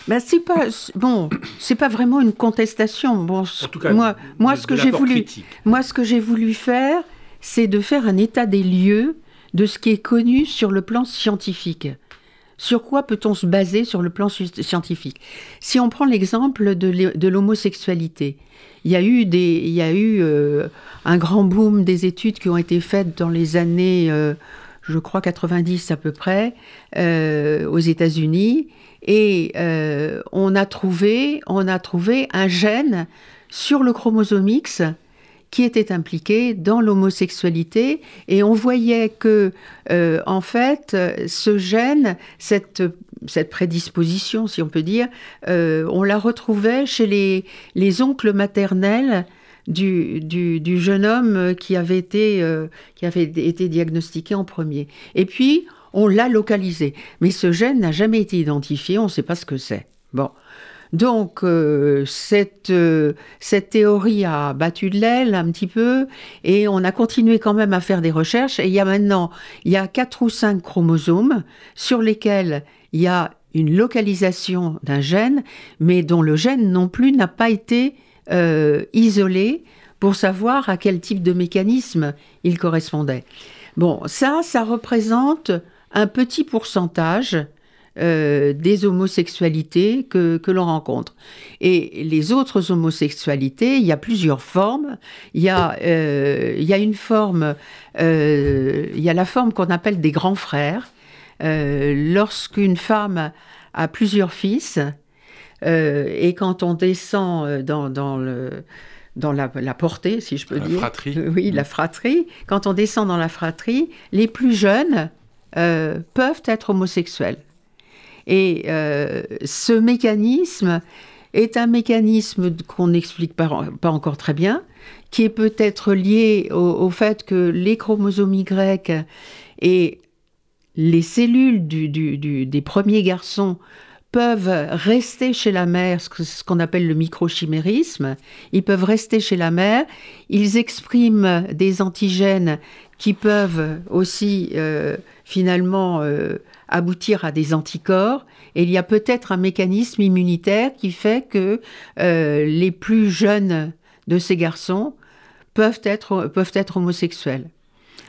Ben, c'est pas bon, c'est pas vraiment une contestation. Bon, en tout cas, moi, moi ce que j'ai voulu, moi ce que j'ai voulu faire, c'est de faire un état des lieux de ce qui est connu sur le plan scientifique. Sur quoi peut-on se baser sur le plan scientifique? Si on prend l'exemple de l'homosexualité, il y a eu, des, il y a eu euh, un grand boom des études qui ont été faites dans les années, euh, je crois, 90 à peu près, euh, aux États-Unis. Et on, a trouvé, on a trouvé un gène sur le chromosome X qui était impliqué dans l'homosexualité. Et on voyait que euh, en fait ce gène cette cette prédisposition si on peut dire euh, on la retrouvait chez les, les oncles maternels du, du, jeune homme qui avait été euh, qui avait été diagnostiqué en premier. Et puis on l'a localisé. Mais ce gène n'a jamais été identifié on ne sait pas ce que c'est. Bon donc euh, cette, euh, cette théorie a battu de l'aile un petit peu et on a continué quand même à faire des recherches et il y a maintenant il y a quatre ou cinq chromosomes sur lesquels il y a une localisation d'un gène mais dont le gène non plus n'a pas été euh, isolé pour savoir à quel type de mécanisme il correspondait. Bon, ça, ça représente un petit pourcentage euh, des homosexualités que, l'on rencontre. Et les autres homosexualités, il y a plusieurs formes. Il y a, euh, il y a une forme, euh, il y a la forme qu'on appelle des grands frères. Lorsqu'une femme a plusieurs fils, et quand on descend dans, le dans la, portée, si je peux la dire. Fratrie. Oui, la fratrie. Quand on descend dans la fratrie, les plus jeunes peuvent être homosexuels. Et euh, ce mécanisme est un mécanisme qu'on n'explique pas, encore très bien, qui est peut-être lié au, fait que les chromosomes Y et les cellules des premiers garçons peuvent rester chez la mère, ce qu'on appelle le microchimérisme. Ils peuvent rester chez la mère. Ils expriment des antigènes qui peuvent aussi euh, finalement euh, aboutir à des anticorps. Et il y a peut-être un mécanisme immunitaire qui fait que euh, les plus jeunes de ces garçons peuvent être, peuvent être homosexuels.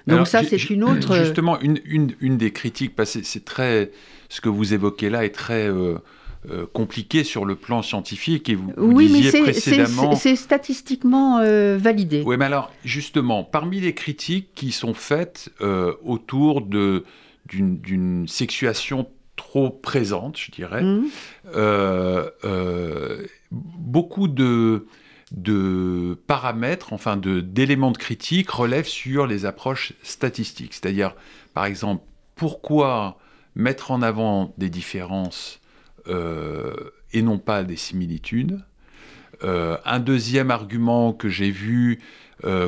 Donc ça, c'est une autre... Justement, une, une, une des critiques, parce que c'est très... Ce que vous évoquez là est très... Euh, euh, compliqué sur le plan scientifique et vous, oui, disiez mais précédemment... c'est statistiquement validé. Oui, mais alors justement, parmi les critiques qui sont faites autour de d'une sexuation trop présente, je dirais. Mmh. Euh, euh, beaucoup de, de paramètres, enfin d'éléments de, critique relèvent sur les approches statistiques. C'est-à-dire, par exemple, pourquoi mettre en avant des différences euh, et non pas des similitudes? Un deuxième argument que j'ai vu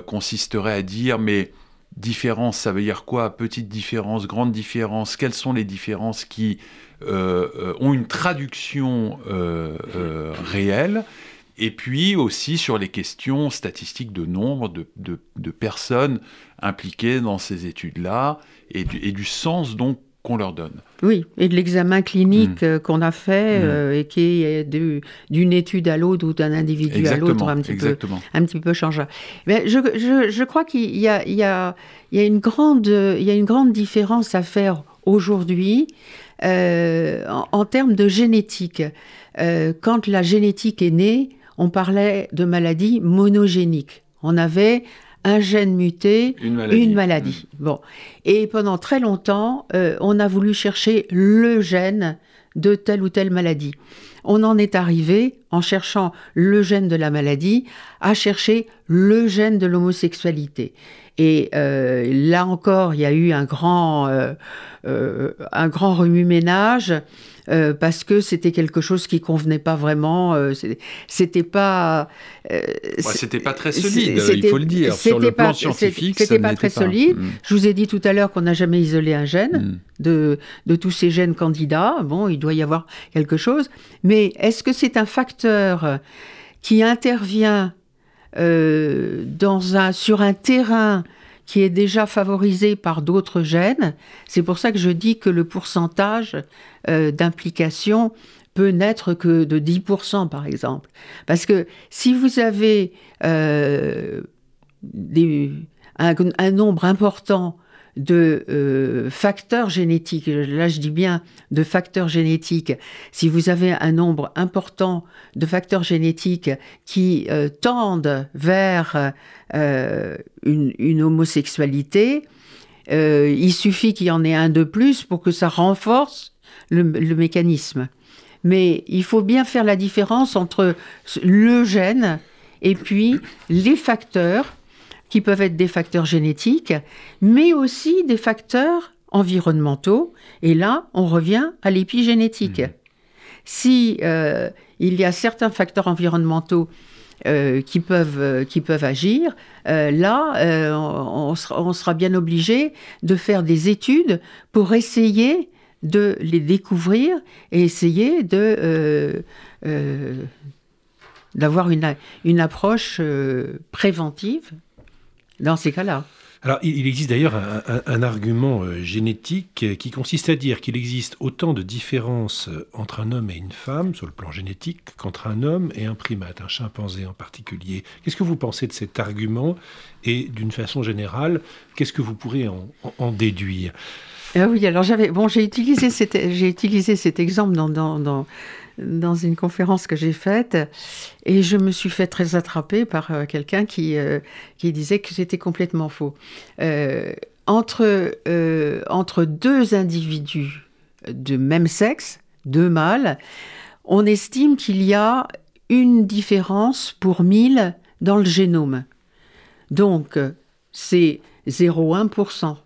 consisterait à dire, mais différence, ça veut dire quoi? Petite différence, grande différence Quelles sont les différences qui euh, euh, ont une traduction euh, réelle? Et puis aussi sur les questions statistiques de nombre de, personnes impliquées dans ces études-là et, et du, sens donc qu'on leur donne. Oui, et de l'examen clinique mm. euh, qu'on a fait mm. euh, et qui est d'une étude à l'autre ou d'un individu à l'autre un, petit peu, un petit peu changeant. Mais je, je, je crois qu'il y, y, y, y a, une grande, il y a une grande différence à faire aujourd'hui euh, en, en, termes de génétique. quand la génétique est née, on parlait de maladies monogéniques. On avait un gène muté, une maladie. Bon. Et pendant très longtemps, euh, on a voulu chercher le gène de telle ou telle maladie. On en est arrivé, en cherchant le gène de la maladie, à chercher le gène de l'homosexualité. Et euh, là encore, il y a eu un grand, euh, un grand remue-ménage. Parce que c'était quelque chose qui convenait pas vraiment. c'était pas. c'était pas très solide, il faut le dire. Sur le plan scientifique, c'était pas très solide. Hmm. Je vous ai dit tout à l'heure qu'on n'a jamais isolé un gène hmm. de, de tous ces gènes candidats. Bon, il doit y avoir quelque chose. Mais est-ce que c'est un facteur qui intervient euh, dans un, sur un terrain qui est déjà favorisé par d'autres gènes. C'est pour ça que je dis que le pourcentage euh, d'implication peut n'être que de 10% par exemple. Parce que si vous avez euh, un, nombre important de euh, facteurs génétiques, là je dis bien de facteurs génétiques, si vous avez un nombre important de facteurs génétiques qui euh, tendent vers euh, une, homosexualité, il suffit qu'il y en ait un de plus pour que ça renforce le mécanisme. Mais il faut bien faire la différence entre le gène et puis les facteurs qui peuvent être des facteurs génétiques, mais aussi des facteurs environnementaux. Et là, on revient à l'épigénétique. Mmh. Si euh, il y a certains facteurs environnementaux euh, qui, peuvent, euh, qui peuvent agir, là, on, sera, bien obligé de faire des études pour essayer de les découvrir et essayer de d'avoir une, une approche préventive dans ces cas-là. Alors, il existe d'ailleurs un, argument euh, génétique qui consiste à dire qu'il existe autant de différences euh, entre un homme et une femme, sur le plan génétique, qu'entre un homme et un primate, un chimpanzé en particulier. Qu'est-ce que vous pensez de cet argument? Et d'une façon générale, qu'est-ce que vous pourrez en, déduire? Ah oui, alors j'avais bon, j'ai utilisé j'ai utilisé cet exemple dans, dans, dans une conférence que j'ai faite et je me suis fait très attraper par euh, quelqu'un qui, euh, qui disait que c'était complètement faux. Euh, entre, entre deux individus de même sexe, deux mâles, on estime qu'il y a une différence pour mille dans le génome. Donc, c'est 0,1%.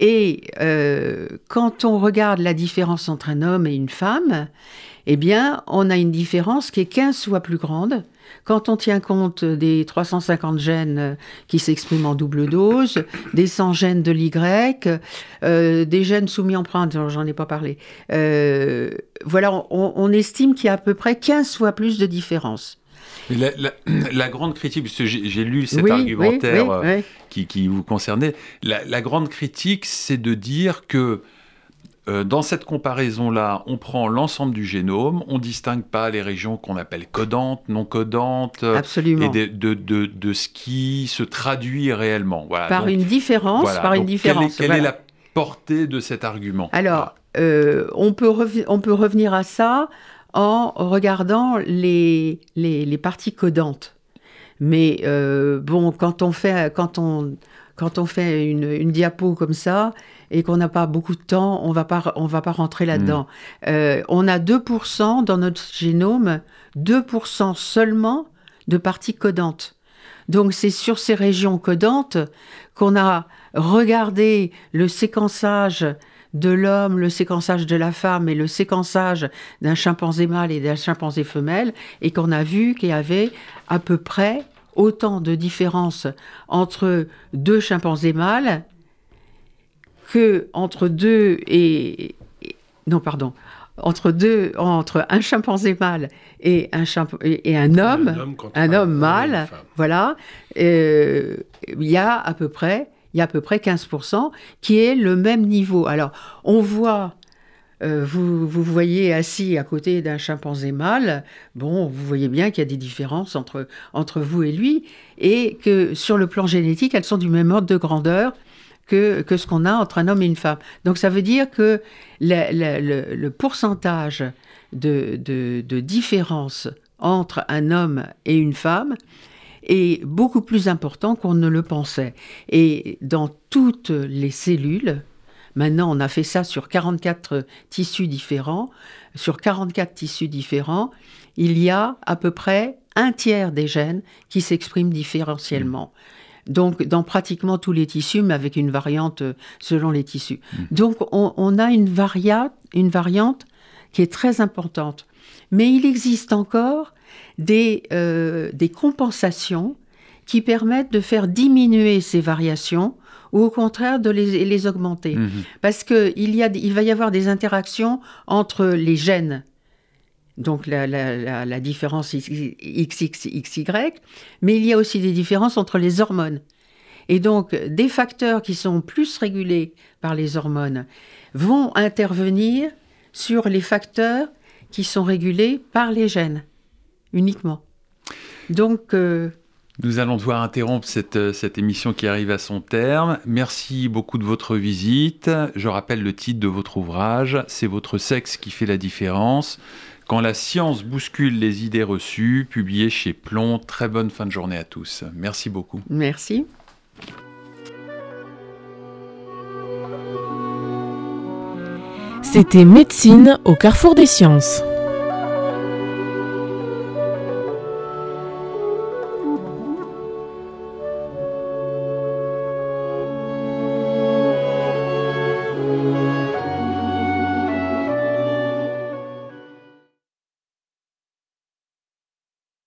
Et quand on regarde la différence entre un homme et une femme, eh bien, on a une différence qui est 15 fois plus grande. Quand on tient compte des 350 gènes euh, qui s'expriment en double dose, des 100 gènes de l'Y, euh, des gènes soumis empreintes, j'en ai pas parlé, euh, voilà, on, estime qu'il y a à peu près 15 fois plus de différence. <clears throat> La, grande critique, parce que j'ai lu cet argumentaire Qui, vous concernait, la grande critique, c'est de dire que euh, dans cette comparaison-là, on prend l'ensemble du génome, on distingue pas les régions qu'on appelle codantes, non codantes, et de, ce qui se traduit réellement. Par une différence, par une différence. Quelle, est, la portée de cet argument? Alors, euh, on, peut on peut revenir à ça en regardant les, les, parties codantes. Mais euh, bon, quand on fait, quand on, quand on fait une, une diapo comme ça, et qu'on n'a pas beaucoup de temps, on va pas, on va pas rentrer là-dedans. Euh, on a 2% dans notre génome, 2% seulement de parties codantes. Donc c'est sur ces régions codantes qu'on a regardé le séquençage de l'homme, le séquençage de la femme et le séquençage d'un chimpanzé mâle et d'un chimpanzé femelle, et qu'on a vu qu'il y avait à peu près autant de différences entre deux chimpanzés mâles que entre deux et, non pardon. Entre deux entre un chimpanzé mâle et un et, un homme un homme, mâle voilà. Euh, il y a à peu près il y a à peu près 15% qui est le même niveau. Alors on voit euh, vous, vous voyez assis à côté d'un chimpanzé mâle, bon, vous voyez bien qu'il y a des différences entre, entre vous et lui, et que sur le plan génétique, elles sont du même ordre de grandeur, que, ce qu'on a entre un homme et une femme. Donc ça veut dire que le, pourcentage de, différence entre un homme et une femme est beaucoup plus important qu'on ne le pensait. Et dans toutes les cellules, Maintenant, on a fait ça sur 44 tissus différents. Sur 44 tissus différents, il y a à peu près un tiers des gènes qui s'expriment différentiellement. Donc, dans pratiquement tous les tissus, mais avec une variante euh, selon les tissus. Donc, on, a une, une variante qui est très importante. Mais il existe encore des, euh, des compensations qui permettent de faire diminuer ces variations ou au contraire de les, augmenter. Hmm. Parce qu'il il va y avoir des interactions entre les gènes donc la, la, différence XXXY, mais il y a aussi des différences entre les hormones. Et donc, des facteurs qui sont plus régulés par les hormones vont intervenir sur les facteurs qui sont régulés par les gènes, uniquement. Donc... Euh, nous allons devoir interrompre cette, cette, émission qui arrive à son terme. Merci beaucoup de votre visite. Je rappelle le titre de votre ouvrage, C'est votre sexe qui fait la différence. Quand la science bouscule les idées reçues, publié chez Plomb. Très bonne fin de journée à tous. Merci beaucoup. Merci. C'était Médecine au carrefour des sciences.